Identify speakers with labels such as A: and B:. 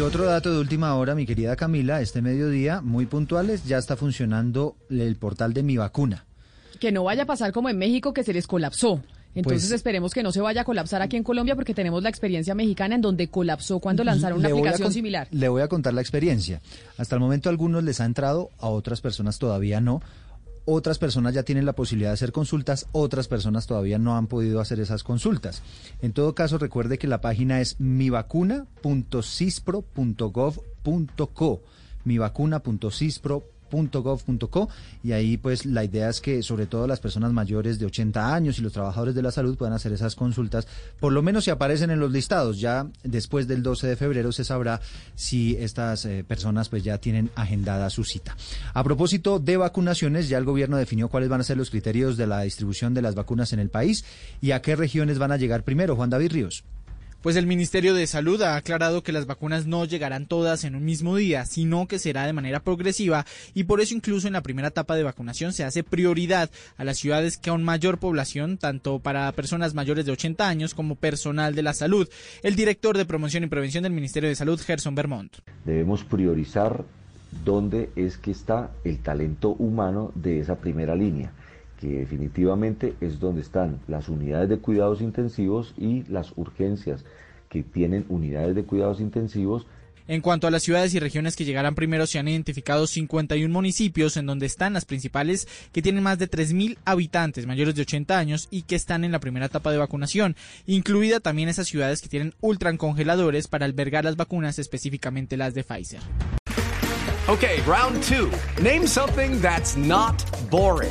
A: Y otro dato de última hora, mi querida Camila, este mediodía, muy puntuales, ya está funcionando el portal de mi vacuna.
B: Que no vaya a pasar como en México que se les colapsó. Entonces
A: Pues-
B: esperemos que no se vaya a colapsar aquí en Colombia porque tenemos la experiencia mexicana en donde colapsó cuando lanzaron una aplicación similar.
A: Le voy a contar la experiencia. Hasta el momento a algunos les ha entrado, a otras personas todavía no. Otras personas ya tienen la posibilidad de hacer consultas, otras personas todavía no han podido hacer esas consultas. En todo caso, recuerde que la página es mivacuna.cispro.gov.co, mivacuna.cispro.gov.co y ahí pues la idea es que sobre todo las personas mayores de 80 años y los trabajadores de la salud puedan hacer esas consultas, por lo menos si aparecen en los listados, ya después del 12 de febrero se sabrá si estas eh, personas pues ya tienen agendada su cita. A propósito de vacunaciones, ya el gobierno definió cuáles van a ser los criterios de la distribución de las vacunas en el país y a qué regiones van a llegar primero. Juan David Ríos.
C: Pues el Ministerio de Salud ha aclarado que las vacunas no llegarán todas en un mismo día, sino que será de manera progresiva y por eso incluso en la primera etapa de vacunación se hace prioridad a las ciudades con mayor población, tanto para personas mayores de 80 años como personal de la salud. El director de Promoción y Prevención del Ministerio de Salud, Gerson Vermont.
D: Debemos priorizar dónde es que está el talento humano de esa primera línea, que definitivamente es donde están las unidades de cuidados intensivos y las urgencias que tienen unidades de cuidados intensivos
C: En cuanto a las ciudades y regiones que llegarán primero, se han identificado 51 municipios en donde están las principales que tienen más de 3.000 habitantes mayores de 80 años y que están en la primera etapa de vacunación, incluida también esas ciudades que tienen ultracongeladores para albergar las vacunas, específicamente las de Pfizer.
E: Okay, round two. Name something that's not boring.